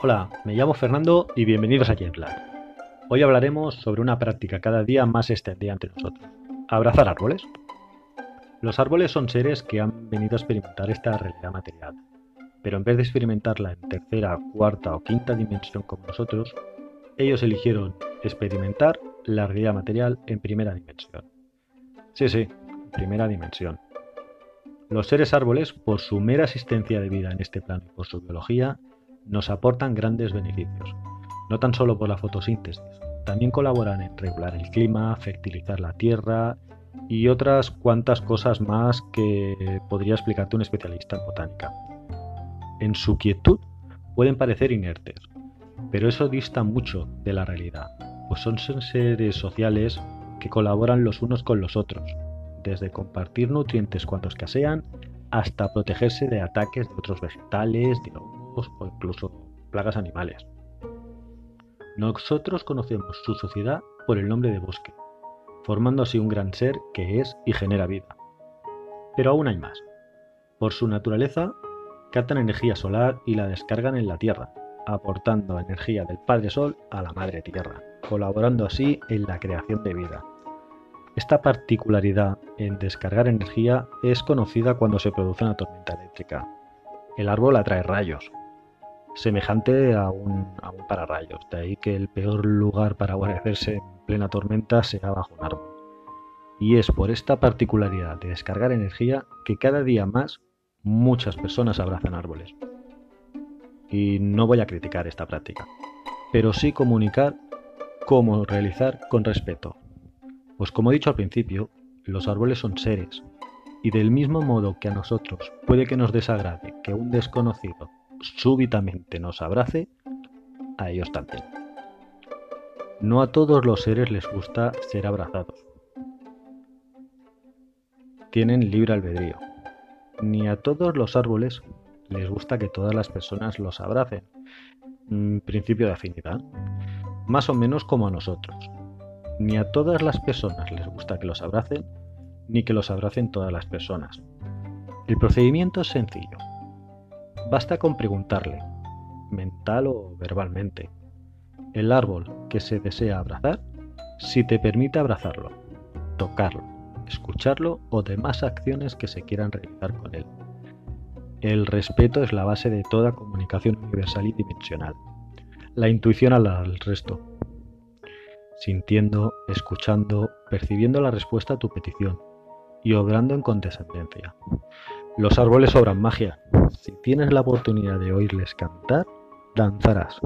Hola, me llamo Fernando y bienvenidos a Jetlag. Hoy hablaremos sobre una práctica cada día más extendida entre nosotros. ¿Abrazar árboles? Los árboles son seres que han venido a experimentar esta realidad material, pero en vez de experimentarla en tercera, cuarta o quinta dimensión como nosotros, ellos eligieron experimentar la realidad material en primera dimensión. Sí, sí, primera dimensión. Los seres árboles, por su mera existencia de vida en este plano y por su biología, nos aportan grandes beneficios, no tan solo por la fotosíntesis, también colaboran en regular el clima, fertilizar la tierra y otras cuantas cosas más que podría explicarte un especialista en botánica. En su quietud pueden parecer inertes, pero eso dista mucho de la realidad, pues son seres sociales que colaboran los unos con los otros, desde compartir nutrientes cuando escasean hasta protegerse de ataques de otros vegetales, de o incluso plagas animales. Nosotros conocemos su sociedad por el nombre de bosque, formando así un gran ser que es y genera vida. Pero aún hay más. Por su naturaleza, captan energía solar y la descargan en la Tierra, aportando energía del Padre Sol a la Madre Tierra, colaborando así en la creación de vida. Esta particularidad en descargar energía es conocida cuando se produce una tormenta eléctrica. El árbol atrae rayos, semejante a un, a un pararrayos, de ahí que el peor lugar para guarecerse en plena tormenta sea bajo un árbol. Y es por esta particularidad de descargar energía que cada día más muchas personas abrazan árboles. Y no voy a criticar esta práctica, pero sí comunicar cómo realizar con respeto, pues como he dicho al principio, los árboles son seres, y del mismo modo que a nosotros puede que nos desagrade que un desconocido súbitamente nos abrace, a ellos también. No a todos los seres les gusta ser abrazados. Tienen libre albedrío. Ni a todos los árboles les gusta que todas las personas los abracen. Mm, principio de afinidad. Más o menos como a nosotros. Ni a todas las personas les gusta que los abracen, ni que los abracen todas las personas. El procedimiento es sencillo. Basta con preguntarle, mental o verbalmente, el árbol que se desea abrazar, si te permite abrazarlo, tocarlo, escucharlo o demás acciones que se quieran realizar con él. El respeto es la base de toda comunicación universal y dimensional. La intuición al resto, sintiendo, escuchando, percibiendo la respuesta a tu petición y obrando en condescendencia. Los árboles obran magia. Si tienes la oportunidad de oírles cantar, danzarás.